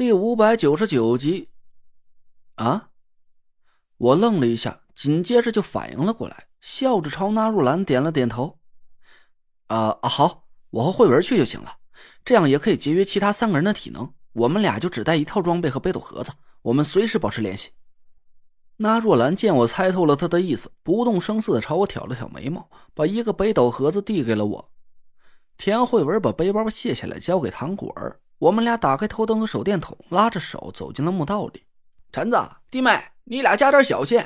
第五百九十九集。啊！我愣了一下，紧接着就反应了过来，笑着朝纳若兰点了点头。啊啊，好，我和慧文去就行了，这样也可以节约其他三个人的体能。我们俩就只带一套装备和北斗盒子，我们随时保持联系。纳若兰见我猜透了他的意思，不动声色的朝我挑了挑眉毛，把一个北斗盒子递给了我。田慧文把背包卸下来交给唐果儿，我们俩打开头灯和手电筒，拉着手走进了墓道里。陈子、弟妹，你俩加点小心。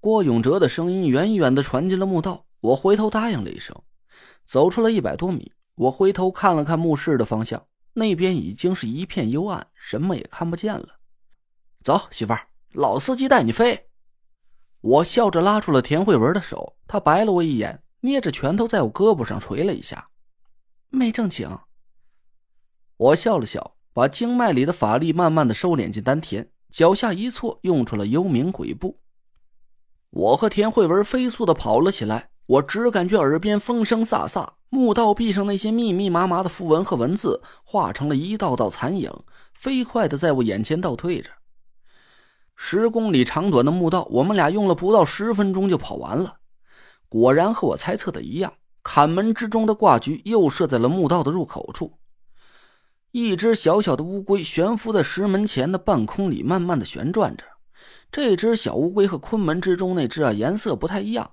郭永哲的声音远远的传进了墓道，我回头答应了一声。走出了一百多米，我回头看了看墓室的方向，那边已经是一片幽暗，什么也看不见了。走，媳妇儿。老司机带你飞，我笑着拉住了田慧文的手，她白了我一眼，捏着拳头在我胳膊上捶了一下，没正经。我笑了笑，把经脉里的法力慢慢的收敛进丹田，脚下一错，用出了幽冥鬼步。我和田慧文飞速的跑了起来，我只感觉耳边风声飒飒，墓道壁上那些密密麻麻的符文和文字化成了一道道残影，飞快的在我眼前倒退着。十公里长短的墓道，我们俩用了不到十分钟就跑完了。果然和我猜测的一样，坎门之中的挂局又设在了墓道的入口处。一只小小的乌龟悬浮在石门前的半空里，慢慢的旋转着。这只小乌龟和昆门之中那只啊，颜色不太一样，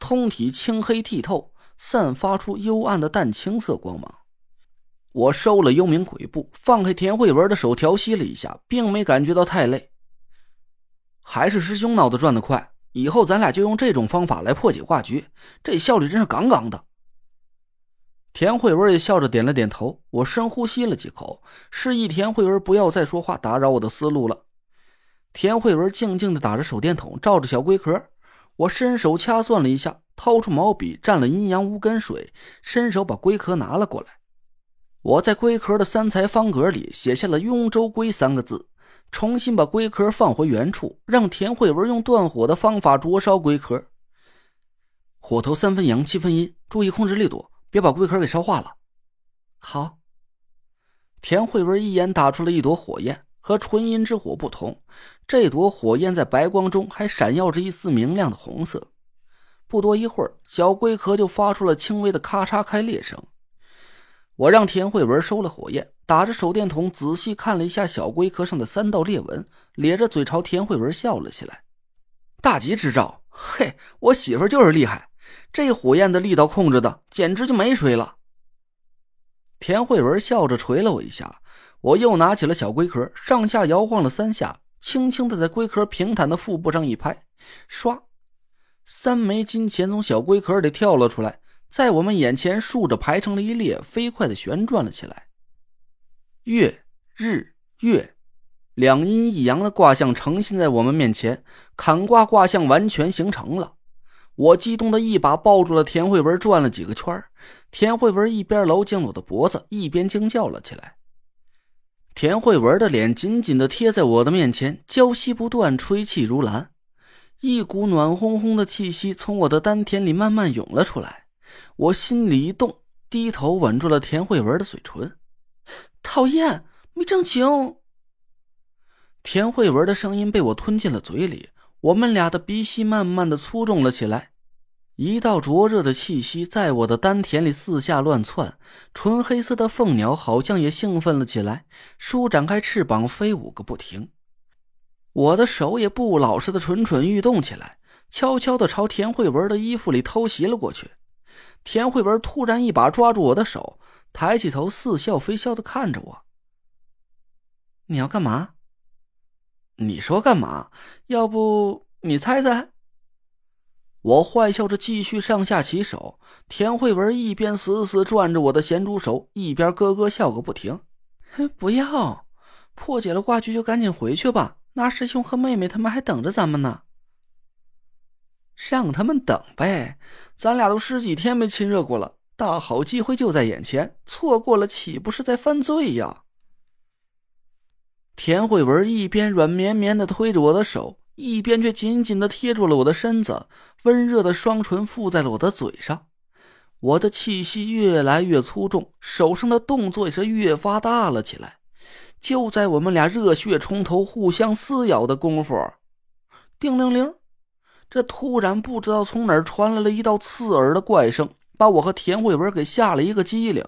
通体青黑剔透，散发出幽暗的淡青色光芒。我收了幽冥鬼步，放开田慧文的手，调息了一下，并没感觉到太累。还是师兄脑子转得快，以后咱俩就用这种方法来破解挂局，这效率真是杠杠的。田慧文也笑着点了点头，我深呼吸了几口，示意田慧文不要再说话，打扰我的思路了。田慧文静静的打着手电筒，照着小龟壳。我伸手掐算了一下，掏出毛笔，蘸了阴阳无根水，伸手把龟壳拿了过来。我在龟壳的三才方格里写下了“雍州龟”三个字。重新把龟壳放回原处，让田慧文用断火的方法灼烧龟壳。火头三分阳，七分阴，注意控制力度，别把龟壳给烧化了。好。田慧文一眼打出了一朵火焰，和纯阴之火不同，这朵火焰在白光中还闪耀着一丝明亮的红色。不多一会儿，小龟壳就发出了轻微的咔嚓开裂声。我让田慧文收了火焰，打着手电筒仔细看了一下小龟壳上的三道裂纹，咧着嘴朝田慧文笑了起来。大吉之兆！嘿，我媳妇就是厉害，这火焰的力道控制的简直就没谁了。田慧文笑着捶了我一下，我又拿起了小龟壳，上下摇晃了三下，轻轻的在龟壳平坦的腹部上一拍，唰，三枚金钱从小龟壳里跳了出来。在我们眼前竖着排成了一列，飞快的旋转了起来。月、日、月，两阴一阳的卦象呈现在我们面前，坎卦卦象完全形成了。我激动的一把抱住了田慧文，转了几个圈田慧文一边搂紧我的脖子，一边惊叫了起来。田慧文的脸紧紧的贴在我的面前，娇息不断，吹气如兰，一股暖烘烘的气息从我的丹田里慢慢涌了出来。我心里一动，低头吻住了田慧文的嘴唇。讨厌，没正经。田慧文的声音被我吞进了嘴里，我们俩的鼻息慢慢的粗重了起来。一道灼热的气息在我的丹田里四下乱窜，纯黑色的凤鸟好像也兴奋了起来，舒展开翅膀飞舞个不停。我的手也不老实的蠢蠢欲动起来，悄悄的朝田慧文的衣服里偷袭了过去。田慧文突然一把抓住我的手，抬起头，似笑非笑的看着我。你要干嘛？你说干嘛？要不你猜猜？我坏笑着继续上下其手。田慧文一边死死攥着我的咸猪手，一边咯咯笑个不停。不要，破解了挂局就赶紧回去吧。那师兄和妹妹他们还等着咱们呢。让他们等呗，咱俩都十几天没亲热过了，大好机会就在眼前，错过了岂不是在犯罪呀？田慧文一边软绵绵的推着我的手，一边却紧紧的贴住了我的身子，温热的双唇附在了我的嘴上，我的气息越来越粗重，手上的动作也是越发大了起来，就在我们俩热血冲头、互相撕咬的功夫，叮铃铃，这突然不知道从哪儿传来了一道刺耳的怪声，把我和田慧文给吓了一个机灵。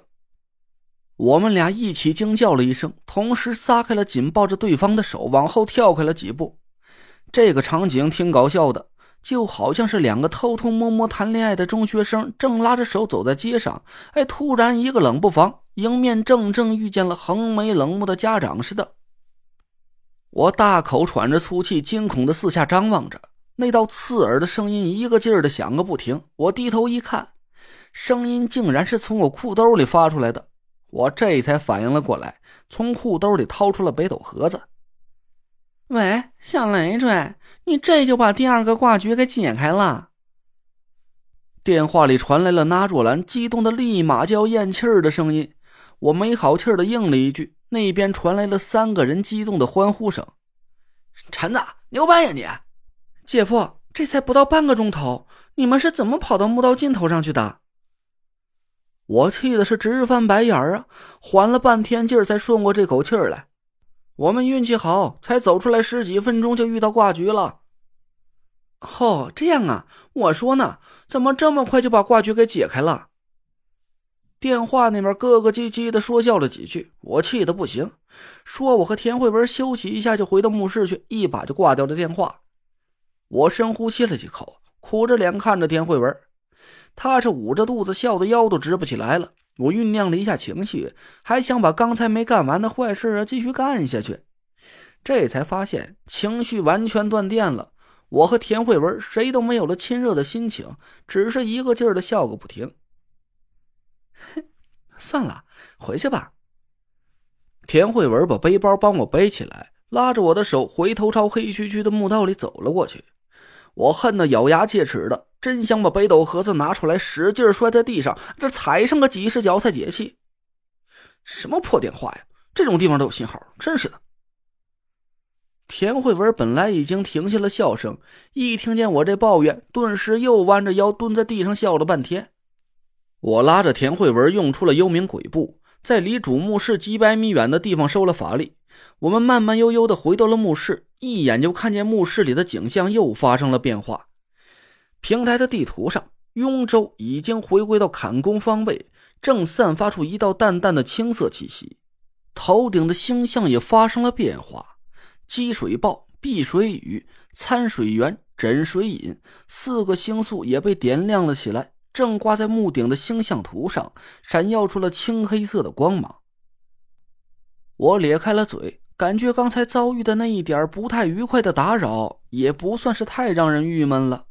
我们俩一起惊叫了一声，同时撒开了紧抱着对方的手，往后跳开了几步。这个场景挺搞笑的，就好像是两个偷偷摸摸谈恋爱的中学生正拉着手走在街上，哎，突然一个冷不防，迎面正正遇见了横眉冷目的家长似的。我大口喘着粗气，惊恐的四下张望着，那道刺耳的声音一个劲儿的响个不停。我低头一看，声音竟然是从我裤兜里发出来的。我这才反应了过来，从裤兜里掏出了北斗盒子。喂，小累赘，你这就把第二个挂局给解开了？电话里传来了那若兰激动的立马就要咽气儿的声音。我没好气的应了一句，那边传来了三个人激动的欢呼声：“陈子，牛掰呀你！姐夫，这才不到半个钟头，你们是怎么跑到墓道尽头上去的？”我气的是直翻白眼儿啊，缓了半天劲儿才顺过这口气儿来。我们运气好，才走出来十几分钟就遇到挂局了。哦，这样啊，我说呢，怎么这么快就把挂局给解开了？电话那边咯咯唧唧的说笑了几句，我气得不行，说我和田慧文休息一下就回到墓室去，一把就挂掉了电话。我深呼吸了几口，苦着脸看着田慧文，他是捂着肚子笑的腰都直不起来了。我酝酿了一下情绪，还想把刚才没干完的坏事啊继续干下去，这才发现情绪完全断电了。我和田慧文谁都没有了亲热的心情，只是一个劲儿的笑个不停。算了，回去吧。田慧文把背包帮我背起来，拉着我的手回头朝黑黢黢的墓道里走了过去。我恨得咬牙切齿的。真想把北斗盒子拿出来，使劲摔在地上，这踩上个几十脚才解气。什么破电话呀！这种地方都有信号，真是的。田慧文本来已经停下了笑声，一听见我这抱怨，顿时又弯着腰蹲在地上笑了半天。我拉着田慧文，用出了幽冥鬼步，在离主墓室几百米远的地方收了法力。我们慢慢悠悠的回到了墓室，一眼就看见墓室里的景象又发生了变化。平台的地图上，雍州已经回归到坎宫方位，正散发出一道淡淡的青色气息。头顶的星象也发生了变化，积水豹、碧水雨、参水源、枕水隐四个星宿也被点亮了起来，正挂在墓顶的星象图上，闪耀出了青黑色的光芒。我咧开了嘴，感觉刚才遭遇的那一点不太愉快的打扰，也不算是太让人郁闷了。